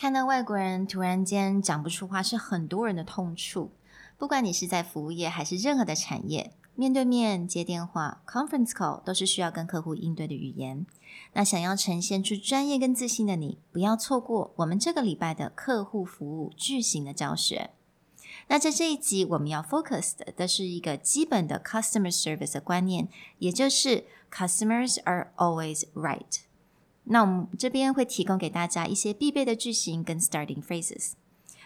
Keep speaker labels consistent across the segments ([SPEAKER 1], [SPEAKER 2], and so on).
[SPEAKER 1] 看到外国人突然间讲不出话，是很多人的痛处。不管你是在服务业还是任何的产业，面对面接电话 （conference call） 都是需要跟客户应对的语言。那想要呈现出专业跟自信的你，不要错过我们这个礼拜的客户服务句型的教学。那在这一集，我们要 focus 的，的是一个基本的 customer service 的观念，也就是 customers are always right。那我们这边会提供给大家一些必备的句型跟 starting phrases。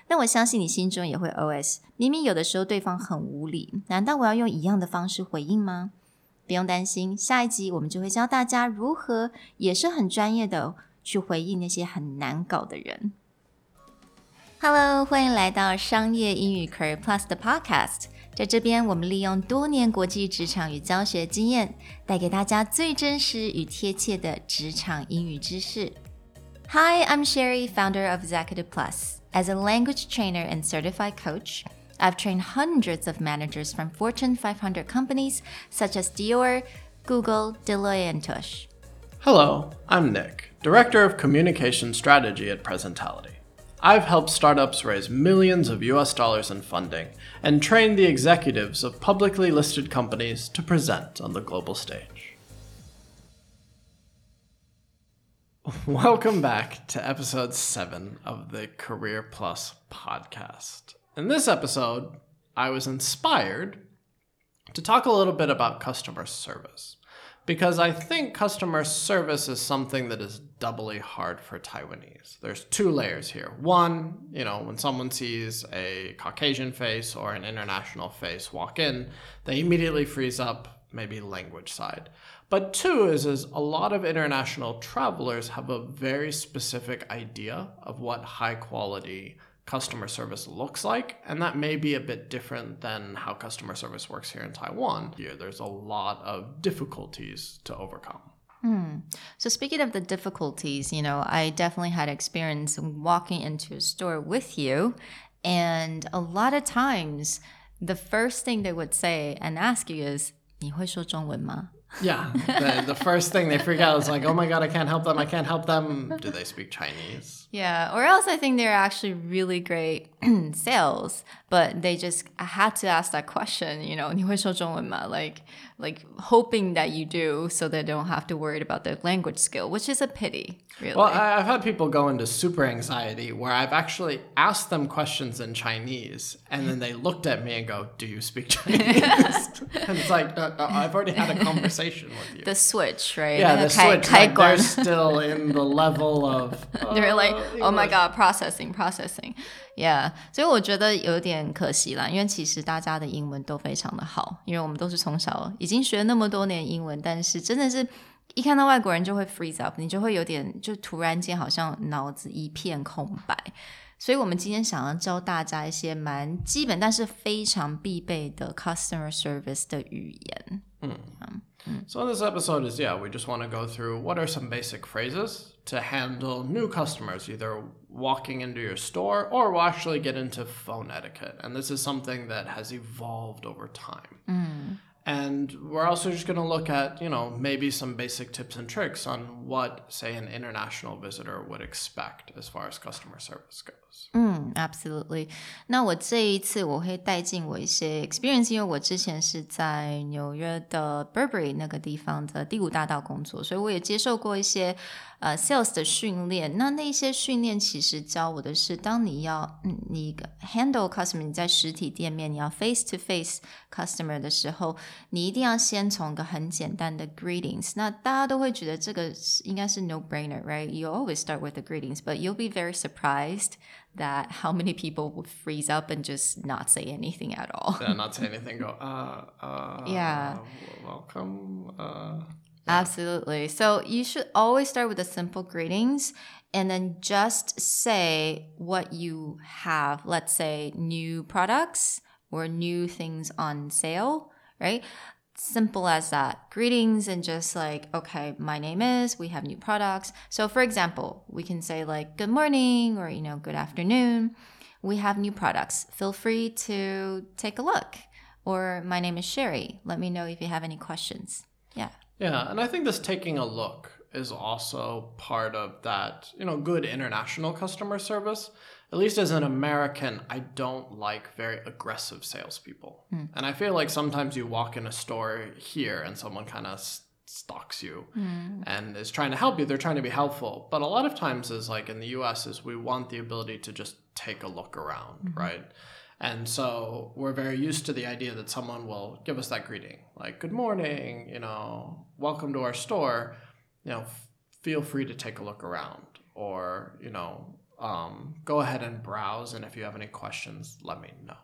[SPEAKER 1] 那我相信你心中也会 OS：明明有的时候对方很无理，难道我要用一样的方式回应吗？不用担心，下一集我们就会教大家如何也是很专业的去回应那些很难搞的人。Hello，欢迎来到商业英语 Career Plus 的 Podcast。在这边，我们利用多年国际职场与教学经验，带给大家最真实与贴切的职场英语知识。Hi, I'm Sherry, founder of Executive Plus. As a language trainer and certified coach, I've trained hundreds of managers from Fortune 500 companies such as Dior, Google, Deloitte, and Tush.
[SPEAKER 2] Hello, I'm Nick, Director of Communication Strategy at Presentality. I've helped startups raise millions of US dollars in funding and trained the executives of publicly listed companies to present on the global stage. Welcome back to episode 7 of the Career Plus podcast. In this episode, I was inspired to talk a little bit about customer service because I think customer service is something that is doubly hard for Taiwanese. There's two layers here. One, you know, when someone sees a Caucasian face or an international face walk in, they immediately freeze up, maybe language side. But two is, is a lot of international travelers have a very specific idea of what high quality customer service looks like. And that may be a bit different than how customer service works here in Taiwan. Here, there's a lot of difficulties to overcome.
[SPEAKER 1] Hmm. So speaking of the difficulties, you know, I definitely had experience walking into a store with you, and a lot of times the first thing they would say and ask you is, 你会说中文吗?
[SPEAKER 2] Yeah. The, the, first thing they freak out is like, oh my God, I can't help them. I can't help them. Do they speak Chinese?
[SPEAKER 1] Yeah. Or else I think they're actually really great sales, but they just had to ask that question, you know, 你会说中文吗? Like, like hoping that you do so they don't have to worry about their language skill, which is a pity, really.
[SPEAKER 2] Well, I've had people go into super anxiety where I've actually asked them questions in Chinese and then they looked at me and go, Do you speak Chinese? and it's like, no, no, I've already had a conversation with you.
[SPEAKER 1] The switch, right?
[SPEAKER 2] Yeah, the switch. Like they're still in the level of.
[SPEAKER 1] they're like, oh my god, processing, processing. Yeah，所以我觉得有点可惜啦，因为其实大家的英文都非常的好，因为我们都是从小已经学那么多年英文，但是真的是一看到外国人就会 freeze up，你就会有点就突然间好像脑子一片空白。所以我们今天想要教大家一些蛮基本但是非常必备的 customer service 的语言。嗯。
[SPEAKER 2] So this episode is yeah, we just want to go through what are some basic phrases to handle new customers, either walking into your store or we'll actually get into phone etiquette. And this is something that has evolved over time. Mm. And we're also just going to look at, you know, maybe some basic tips and tricks on what, say, an international visitor would expect as far as customer service goes.
[SPEAKER 1] Mm, absolutely. 那我这一次我会带进我一些 experience，因为我之前是在纽约的 Burberry 那个地方的第五大道工作，所以我也接受过一些 呃 sales 的训练。那那些训练其实教我的是，当你要嗯你 handle customer，你在实体店面你要 face to face customer 的时候。你一定要先从一个很简单的 greetings，那大家都会觉得这个应该是 no brainer，right？You always start with the greetings，but you'll be very surprised that how many people would freeze up and just not say anything at all.
[SPEAKER 2] yeah, not say anything. Go, uh, uh,
[SPEAKER 1] yeah,
[SPEAKER 2] welcome. Uh,
[SPEAKER 1] Absolutely. So you should always start with the simple greetings and then just say what you have. Let's say new products or new things on sale right? Simple as that. Greetings and just like, okay, my name is, we have new products. So for example, we can say like, good morning or, you know, good afternoon. We have new products. Feel free to take a look. Or my name is Sherry. Let me know if you have any questions. Yeah.
[SPEAKER 2] Yeah. And I think this taking a look is also part of that, you know, good international customer service. At least as an American, I don't like very aggressive salespeople. Hmm. And I feel like sometimes you walk in a store here and someone kind of stalks you hmm. and is trying to help you. They're trying to be helpful. But a lot of times is like in the US is we want the ability to just take a look around, mm-hmm. right? And so we're very used to the idea that someone will give us that greeting, like "Good morning," you know, "Welcome to our store." You know, f- feel free to take a look around, or you know, um, go ahead and browse. And if you have any questions, let me know.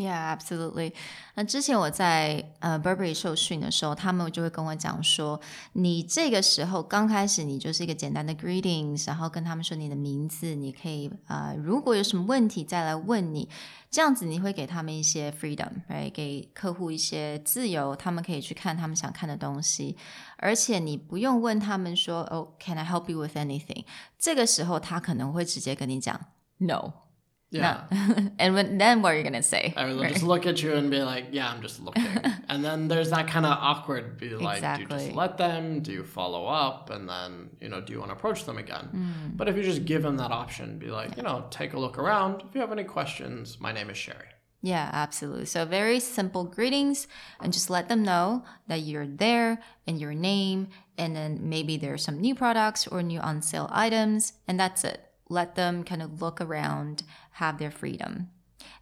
[SPEAKER 1] Yeah, absolutely. 那之前我在呃 Burberry 受训的时候，他们就会跟我讲说，你这个时候刚开始，你就是一个简单的 greetings，然后跟他们说你的名字，你可以呃，如果有什么问题再来问你，这样子你会给他们一些 freedom，right？给客户一些自由，他们可以去看他们想看的东西，而且你不用问他们说，哦，Can I help you with anything？这个时候他可能会直接跟你讲 no。
[SPEAKER 2] Yeah.
[SPEAKER 1] and when, then what are you gonna say?
[SPEAKER 2] Or they'll
[SPEAKER 1] right?
[SPEAKER 2] just look at you and be like, "Yeah, I'm just looking," and then there's that kind of awkward. Be like, do you just let them? Do you follow up? And then you know, do you want to approach them again?
[SPEAKER 1] Hmm.
[SPEAKER 2] But if you just give them that option, be like, you know, take a look around. If you have any questions, my name is Sherry.
[SPEAKER 1] Yeah, absolutely. So very simple greetings and just let them know that you're there and your name and then maybe there's some new products or new on sale items and that's it. Let them kind of look around, have their freedom.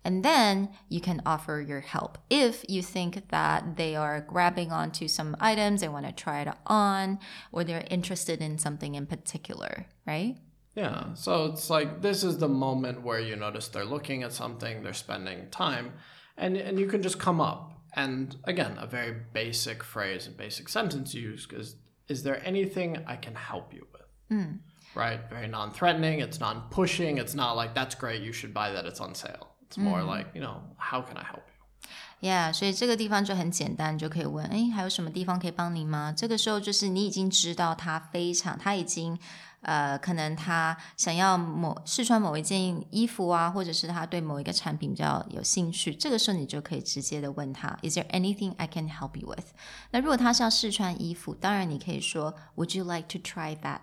[SPEAKER 1] And then you can offer your help if you think that they are grabbing onto some items, they want to try it on, or they're interested in something in particular, right?
[SPEAKER 2] Yeah. So it's like this is the moment where you notice they're looking at something, they're spending time, and and you can just come up and again a very basic phrase, a basic sentence you use is is there anything I can help you with? Mm. Right. Very non-threatening. It's non-pushing. It's not like that's great. You should buy that. It's on sale. It's more like you know how can I help you?
[SPEAKER 1] Yeah，所以这个地方就很简单，你就可以问，哎，还有什么地方可以帮您吗？这个时候就是你已经知道他非常，他已经呃，可能他想要某试穿某一件衣服啊，或者是他对某一个产品比较有兴趣，这个时候你就可以直接的问他，Is there anything I can help you with？那如果他是要试穿衣服，当然你可以说，Would you like to try that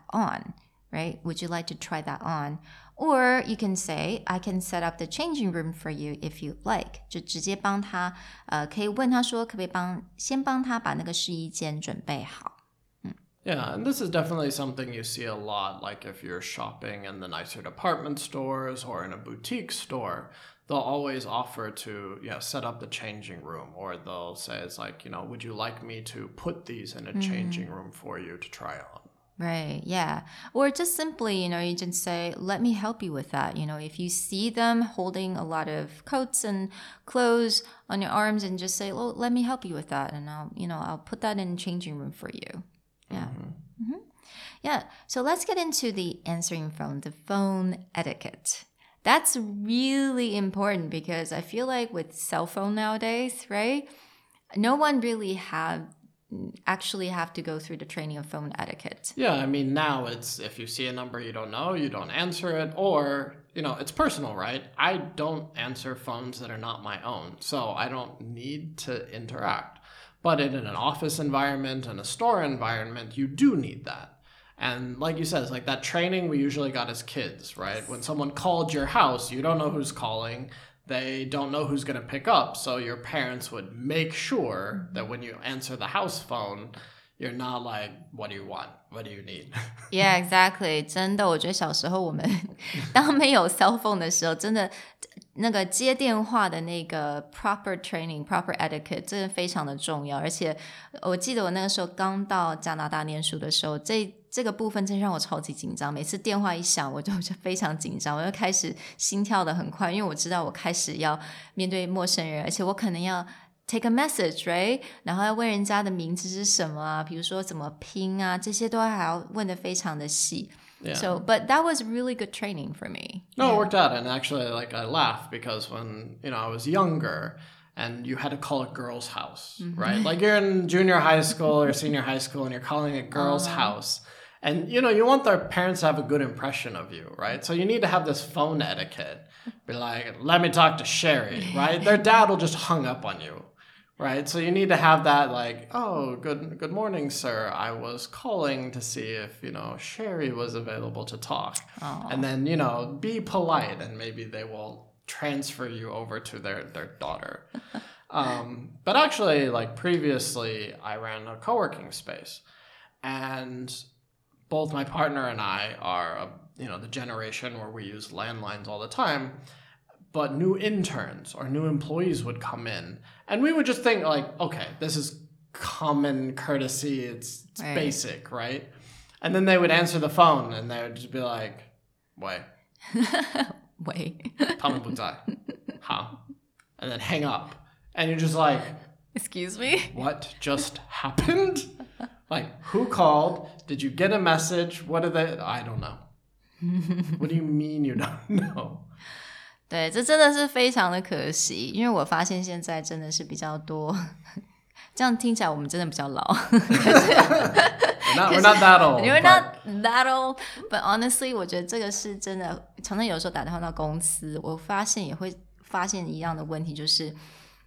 [SPEAKER 1] on？Right? Would you like to try that on? Or you can say, I can set up the changing room for you if you like. 就直接帮他，呃，可以问他说，可不可以帮先帮他把那个试衣间准备好。
[SPEAKER 2] Yeah, and this is definitely something you see a lot. Like if you're shopping in the nicer department stores or in a boutique store, they'll always offer to yeah set up the changing room, or they'll say it's like you know, would you like me to put these in a changing room for you to try on?
[SPEAKER 1] Right, yeah. Or just simply, you know, you just say, let me help you with that. You know, if you see them holding a lot of coats and clothes on your arms and just say, well, let me help you with that. And I'll, you know, I'll put that in changing room for you. Yeah. Mhm. Yeah. So let's get into the answering phone, the phone etiquette. That's really important because I feel like with cell phone nowadays, right? No one really have actually have to go through the training of phone etiquette.
[SPEAKER 2] Yeah, I mean now it's if you see a number you don't know, you don't answer it, or you know it's personal, right? I don't answer phones that are not my own, so I don't need to interact. But in an office environment and a store environment, you do need that. And like you said, it's like that training we usually got as kids, right? When someone called your house, you don't know who's calling They don't know who's going to pick up. So your parents would make sure that when you answer the house phone, you're not like, what do you want? What do you need?
[SPEAKER 1] Yeah, exactly. 真的，我觉得小时候我们当没有 cell phone 的时候，真的 那个接电话的那个 proper training、proper etiquette 真的非常的重要。而且我记得我那个时候刚到加拿大念书的时候，这这个部分真让我超级紧张。每次电话一响，我就就非常紧张，我就开始心跳的很快，因为我知道我开始要面对陌生人，而且我可能要。take a message, right？然后要问人家的名字是什么啊，比如说怎么拼啊，这些都还要问的非常的细。
[SPEAKER 2] Yeah.
[SPEAKER 1] So, but that was really good training for me.
[SPEAKER 2] No, it worked out. And actually, like, I laugh because when, you know, I was younger and you had to call a girl's house, mm-hmm. right? Like, you're in junior high school or senior high school and you're calling a girl's uh-huh. house. And, you know, you want their parents to have a good impression of you, right? So you need to have this phone etiquette. Be like, let me talk to Sherry, right? Their dad will just hung up on you. Right? So you need to have that like, oh, good good morning, sir. I was calling to see if, you know, Sherry was available to talk. And then, you know, be polite and maybe they will transfer you over to their their daughter. um, but actually like previously I ran a co-working space and both my partner and I are, you know, the generation where we use landlines all the time but new interns or new employees would come in. And we would just think like okay this is common courtesy. It's, it's
[SPEAKER 1] right.
[SPEAKER 2] basic right? And then they would answer the phone and they would just be like
[SPEAKER 1] wait.
[SPEAKER 2] Wait. Huh? And then hang up. And you're just like
[SPEAKER 1] excuse me?
[SPEAKER 2] What just happened? Like who called? Did you get a message? What are they i don't know. What do you mean you don't know?
[SPEAKER 1] 对，这真的是非常的可惜，因为我发现现在真的是比较多，这样听起来我们真的比较老。
[SPEAKER 2] We're not, we're not that old. But-
[SPEAKER 1] not that old, but honestly，我觉得这个是真的。常常有时候打电话到公司，我发现也会发现一样的问题，就是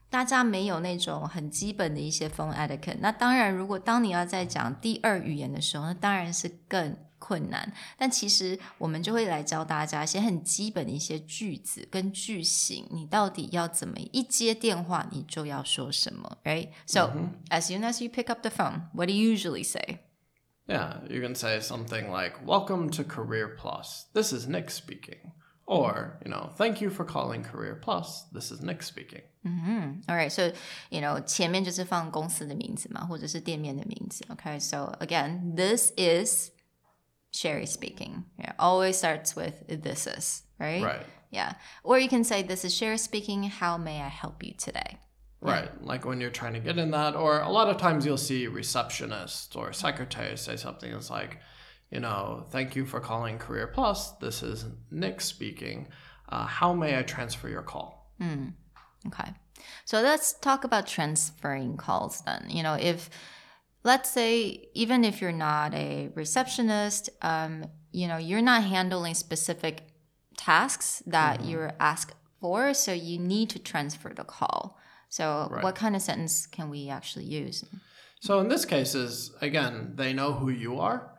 [SPEAKER 1] 大家没有那种很基本的一些 phone etiquette。那当然，如果当你要在讲第二语言的时候，那当然是更困难。但其实我们就会来教大家一些很基本的一些句子跟句型，你到底要怎么一接电话你就要说什么，right? So、as soon as you pick up the phone, what do you usually say?
[SPEAKER 2] Yeah, you can say something like, Welcome to Career Plus. This is Nick speaking. Or, you know, thank you for calling Career Plus. This is Nick speaking.
[SPEAKER 1] All right, so you know 前面就是放公司的名字嘛，或者是店面的名字。Okay, so again, this is Sherry speaking. Yeah, always starts with this is right.
[SPEAKER 2] Right.
[SPEAKER 1] Yeah, or you can say this is Sherry speaking. How may I help you today?
[SPEAKER 2] Right. Like when you're trying to get in that, or a lot of times you'll see receptionists or secretaries say something that's like, you know, thank you for calling Career Plus. This is Nick speaking. Uh, how may I transfer your call?
[SPEAKER 1] Okay. So let's talk about transferring calls then. You know, if let's say even if you're not a receptionist, um, you know, you're not handling specific tasks that you're asked for, so you need to transfer the call. So
[SPEAKER 2] Right.
[SPEAKER 1] what kind of sentence can we actually use?
[SPEAKER 2] So in this case is again, they know who you are.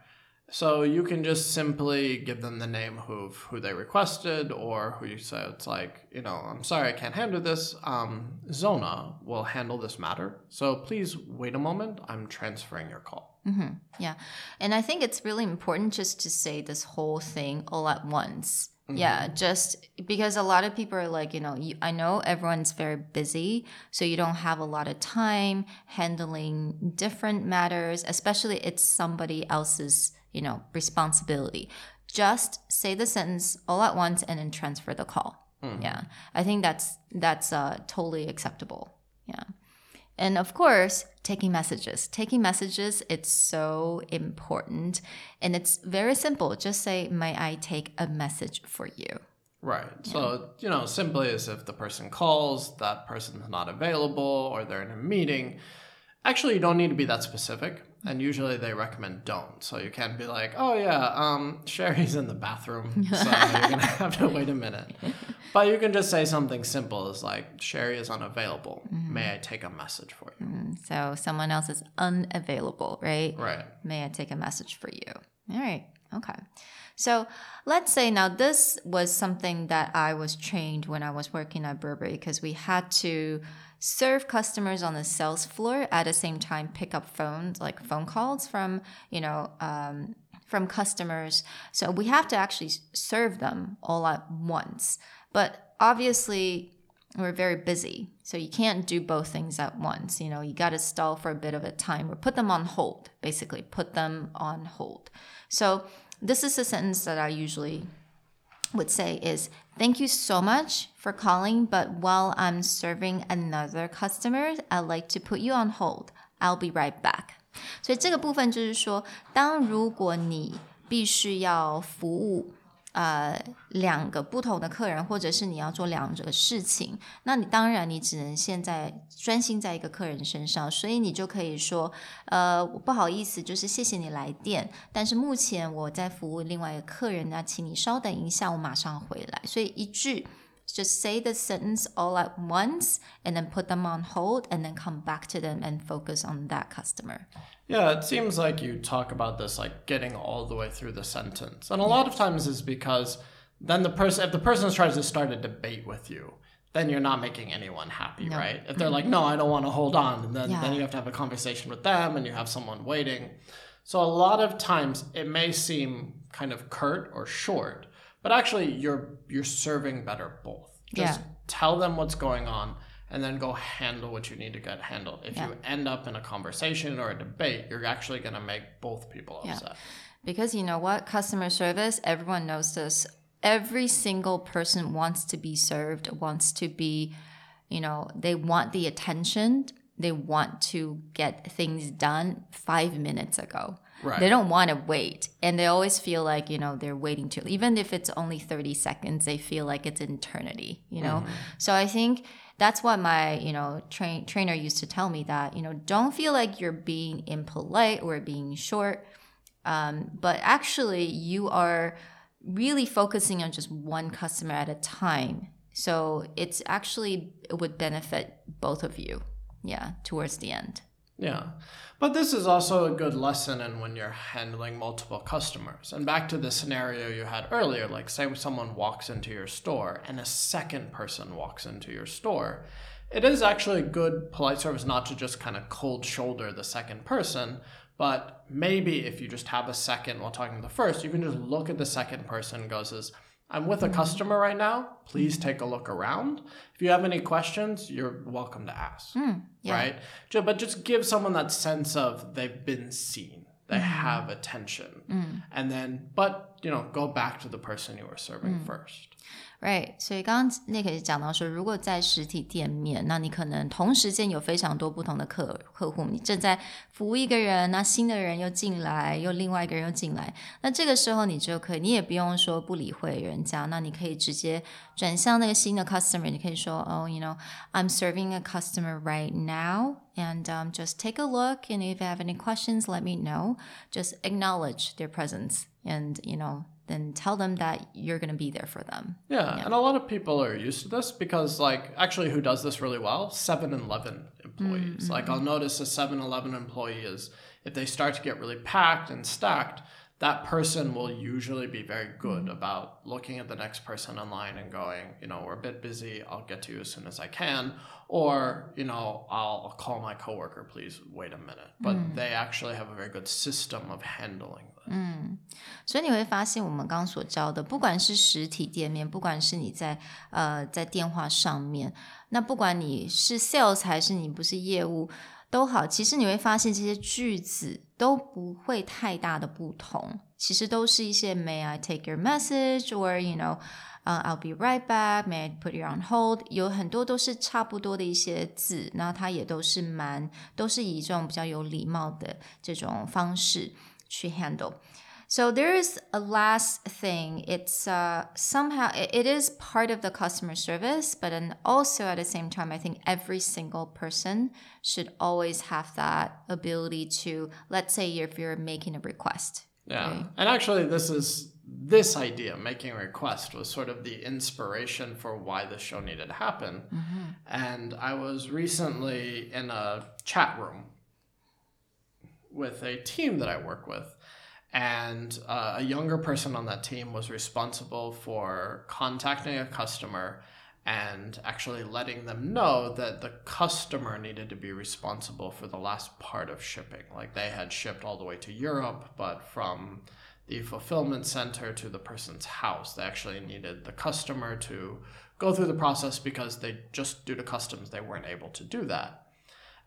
[SPEAKER 2] So you can just simply give them the name who who they requested or who you say it's like, you know, I'm sorry I can't handle this. Um, Zona will handle this matter. So please wait a moment. I'm transferring your call.
[SPEAKER 1] Yeah. And I think it's really important just to say this whole thing all at once. Yeah, just because a lot of people are like, you know, you, I know everyone's very busy, so you don't have a lot of time handling different matters, especially it's somebody else's, you know, responsibility. Just say the sentence all at once and then transfer the call. Yeah. I think that's that's uh, totally acceptable. Yeah. And of course, taking messages. Taking messages, it's so important. And it's very simple. Just say, May I take a message for you?
[SPEAKER 2] Right. So, you know, simply as if the person calls, that person's not available or they're in a meeting. Actually, you don't need to be that specific. And usually they recommend don't. So you can't be like, oh, yeah, um, Sherry's in the bathroom. So you're to have to wait a minute. But you can just say something simple as like, Sherry is unavailable. May I take a message for you?
[SPEAKER 1] So someone else is unavailable, right?
[SPEAKER 2] Right.
[SPEAKER 1] May I take a message for you? All right. Okay. So let's say now this was something that I was trained when I was working at Burberry because we had to serve customers on the sales floor at the same time pick up phones like phone calls from you know um, from customers. So we have to actually serve them all at once. But obviously we're very busy. So you can't do both things at once. You know, you got to stall for a bit of a time or put them on hold, basically, put them on hold. So this is a sentence that I usually would say is thank you so much for calling, but while I'm serving another customer, I'd like to put you on hold. I'll be right back. 所以这个部分就是说，当如果你必须要服务 呃两个不同的客人，或者是你要做两个事情，那你当然你只能现在专心在一个客人身上，所以你就可以说，呃，不好意思，就是谢谢你来电，但是目前我在服务另外一个客人，那请你稍等一下，我马上回来。所以一句 just say the sentence all at once and then put them on hold and then come back to them and focus on that customer.
[SPEAKER 2] Yeah, it seems like you talk about this like getting all the way through the sentence. And a lot of times is because then the person if the person tries to start a debate with you, then you're not making anyone happy,
[SPEAKER 1] No.
[SPEAKER 2] right? If they're mm-hmm. like, no, I don't want to hold on, and then,
[SPEAKER 1] Yeah.
[SPEAKER 2] then you have to have a conversation with them and you have someone waiting. So a lot of times it may seem kind of curt or short, but actually you're you're serving better both. Just
[SPEAKER 1] Yeah.
[SPEAKER 2] tell them what's going on and then go handle what you need to get handled. If
[SPEAKER 1] Yeah.
[SPEAKER 2] you end up in a conversation or a debate, you're actually gonna make both people
[SPEAKER 1] Yeah.
[SPEAKER 2] upset.
[SPEAKER 1] Because you know what? Customer service, everyone knows this. Every single person wants to be served, wants to be, you know, they want the attention. They want to get things done five minutes ago.
[SPEAKER 2] Right.
[SPEAKER 1] They don't want to wait. And they always feel like, you know, they're waiting to, even if it's only 30 seconds, they feel like it's an eternity, you know? Mm-hmm. So I think that's what my, you know, train, trainer used to tell me that, you know, don't feel like you're being impolite or being short. Um, but actually, you are really focusing on just one customer at a time. So it's actually, it would benefit both of you. Yeah, towards the end.
[SPEAKER 2] Yeah. But this is also a good lesson in when you're handling multiple customers. And back to the scenario you had earlier, like say someone walks into your store and a second person walks into your store. It is actually a good polite service not to just kind of cold shoulder the second person, but maybe if you just have a second while talking to the first, you can just look at the second person and goes as I'm with a customer right now. Please take a look around. If you have any questions, you're welcome to ask
[SPEAKER 1] yeah.
[SPEAKER 2] right? But just give someone that sense of they've been seen, they
[SPEAKER 1] Mm-hmm.
[SPEAKER 2] have attention,
[SPEAKER 1] Mm.
[SPEAKER 2] and then, but you know, go back to the person you were
[SPEAKER 1] Mm.
[SPEAKER 2] serving first.
[SPEAKER 1] Right，所以刚刚那个也讲到说，如果在实体店面，那你可能同时间有非常多不同的客客户，你正在服务一个人，那新的人又进来，又另外一个人又进来，那这个时候你就可以，你也不用说不理会人家，那你可以直接转向那个新的 customer，你可以说，哦、y o u know，I'm serving a customer right now。And um, just take a look, and if you have any questions, let me know. Just acknowledge their presence, and you know, then tell them that you're gonna be there for them.
[SPEAKER 2] Yeah, and a lot of people are used to this because, like, actually, who does this really well? 7 Eleven employees.
[SPEAKER 1] Mm,
[SPEAKER 2] Like, I'll notice a 7 Eleven employee is, if they start to get really packed and stacked, that person will usually be very good
[SPEAKER 1] Mm.
[SPEAKER 2] about looking at the next person online and going, you know, we're a bit busy. I'll get to you as soon as I can. Or, you know, I'll, I'll call my coworker, please wait a minute. But
[SPEAKER 1] Mm.
[SPEAKER 2] they actually have a very good system of handling this.
[SPEAKER 1] 所以你会发现，我们刚刚所教的，不管是实体店面，不管是你在呃在电话上面，那不管你是 sales 还是你不是业务 都好，其实你会发现这些句子都不会太大的不同，其实都是一些 May I take your message or you know。呃、i l l be right back. May I put you on hold？有很多都是差不多的一些字，然后它也都是蛮，都是以这种比较有礼貌的这种方式去 handle。So there is a last thing. It's uh, somehow it, is part of the customer service, but then also at the same time, I think every single person should always have that ability to, let's say, if you're making a request.
[SPEAKER 2] Yeah. And actually, this is this idea, making a request, was sort of the inspiration for why this show needed to happen. And I was recently in a chat room with a team that I work with. And uh, a younger person on that team was responsible for contacting a customer and actually letting them know that the customer needed to be responsible for the last part of shipping. Like they had shipped all the way to Europe, but from the fulfillment center to the person's house, they actually needed the customer to go through the process because they just due to customs they weren't able to do that.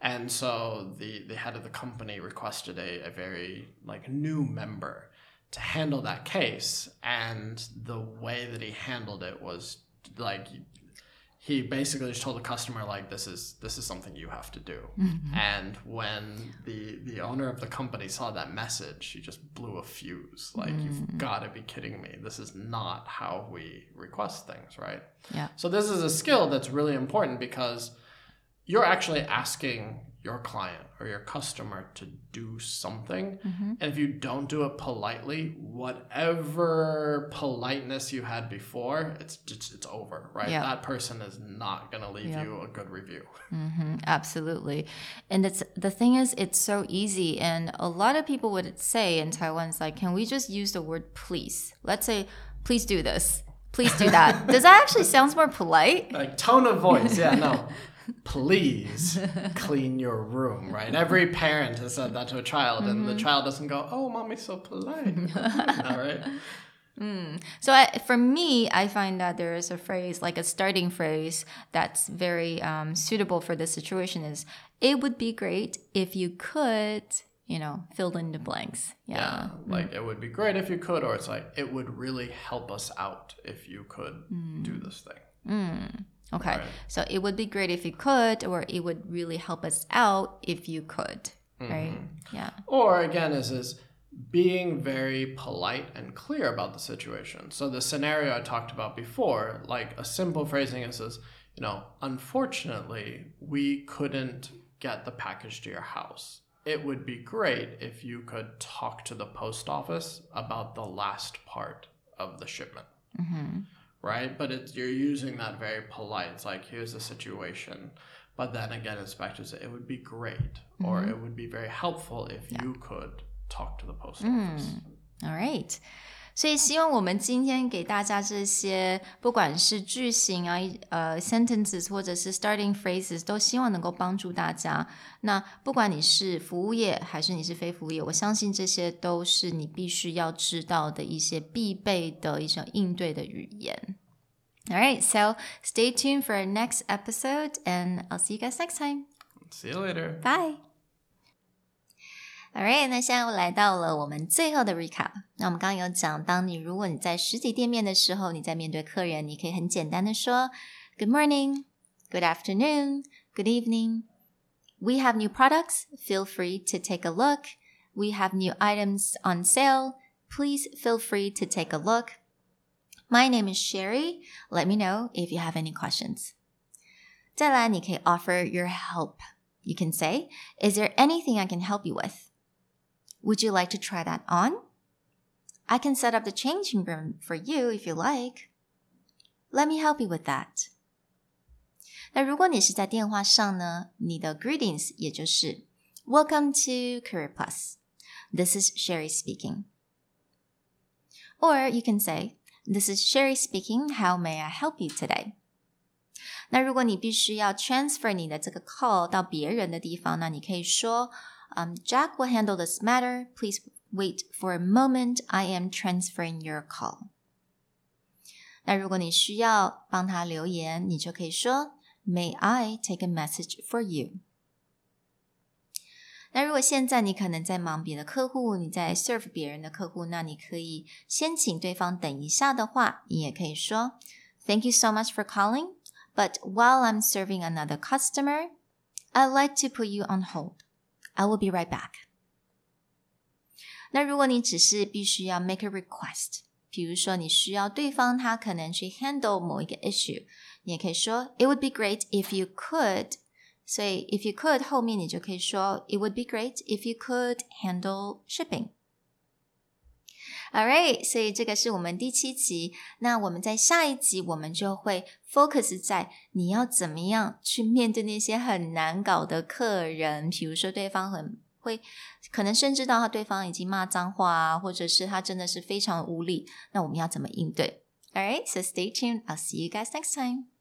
[SPEAKER 2] And so the, the head of the company requested a, a very like new member to handle that case. And the way that he handled it was like he basically just told the customer like this is this is something you have to do. Mm-hmm. And when the the owner of the company saw that message, he just blew a fuse. Like you've mm. got to be kidding me. This is not how we request things, right?
[SPEAKER 1] Yeah.
[SPEAKER 2] So this is a skill that's really important because you're actually asking your client or your customer to do something.
[SPEAKER 1] Mm-hmm.
[SPEAKER 2] And if you don't do it politely, whatever politeness you had before, it's just it's over, right?
[SPEAKER 1] Yeah.
[SPEAKER 2] That person is not gonna leave
[SPEAKER 1] Yeah.
[SPEAKER 2] you a good review.
[SPEAKER 1] hmm absolutely. And it's the thing is, it's so easy. And a lot of people would say in Taiwan, it's like, can we just use the word please? Let's say, please do this. Please do that. Does that actually sounds more polite?
[SPEAKER 2] Like tone of voice, yeah, no. Please clean your room, right? Every parent has said that to a child, and the mm-hmm. child doesn't go, "Oh, mommy's so polite." All right. Mm.
[SPEAKER 1] So I, for me, I find that there is a phrase, like a starting phrase, that's very um, suitable for this situation. Is it would be great if you could, you know, fill in the blanks.
[SPEAKER 2] Yeah,
[SPEAKER 1] Yeah. Mm.
[SPEAKER 2] like it would be great if you could, or it's like it would really help us out if you could mm. do this thing.
[SPEAKER 1] Okay.
[SPEAKER 2] Right.
[SPEAKER 1] So it would be great if you could, or it would really help us out if you could. Right? Mm-hmm. Yeah.
[SPEAKER 2] Or again, is is being very polite and clear about the situation. So the scenario I talked about before, like a simple phrasing is, this, you know, unfortunately, we couldn't get the package to your house. It would be great if you could talk to the post office about the last part of the shipment. Mm-hmm. Right? But it's you're using that very polite. It's like here's the situation. But then again, it's back to say it would be great or mm-hmm. it would be very helpful if you could talk to the post mm. office.
[SPEAKER 1] All right. 所以希望我们今天给大家这些，不管是句型啊、呃 sentences 或者是 starting phrases，都希望能够帮助大家。那不管你是服务业还是你是非服务业，我相信这些都是你必须要知道的一些必备的一种应对的语言。All right, so stay tuned for our next episode, and I'll see you guys next time.
[SPEAKER 2] See you later.
[SPEAKER 1] Bye. Alright，那现在又来到了我们最后的 recap。那我们刚刚有讲，当你如果你在实体店面的时候，你在面对客人，你可以很简单的说 Good morning, Good afternoon, Good evening. We have new products. Feel free to take a look. We have new items on sale. Please feel free to take a look. My name is Sherry. Let me know if you have any questions. 再来，你可以 offer your help. You can say, Is there anything I can help you with? Would you like to try that on? I can set up the changing room for you if you like. Let me help you with that. 那如果你是在电话上呢，你的 greetings 也就是 Welcome to Career Plus. This is Sherry speaking. Or you can say, This is Sherry speaking. How may I help you today? 那如果你必须要 transfer 你的这个 call 到别人的地方，那你可以说， 嗯、Jack will handle this matter. Please wait for a moment. I am transferring your call. 那如果你需要帮他留言，你就可以说，May I take a message for you？那如果现在你可能在忙别的客户，你在 serve 别人的客户，那你可以先请对方等一下的话，你也可以说，Thank you so much for calling. But while I'm serving another customer, I'd like to put you on hold. I will be right back. 那如果你只是必须要 make a request，比如说你需要对方他可能去 handle 某一个 issue，你也可以说 It would be great if you could。所以 if you could 后面你就可以说 It would be great if you could handle shipping。 Alright 所以这个是我们第七集。那我们在下一集，我们就会 focus 在你要怎么样去面对那些很难搞的客人，比如说对方很会，可能甚至到他对方已经骂脏话啊，或者是他真的是非常无理，那我们要怎么应对？All right, so stay tuned. I'll see you guys next time.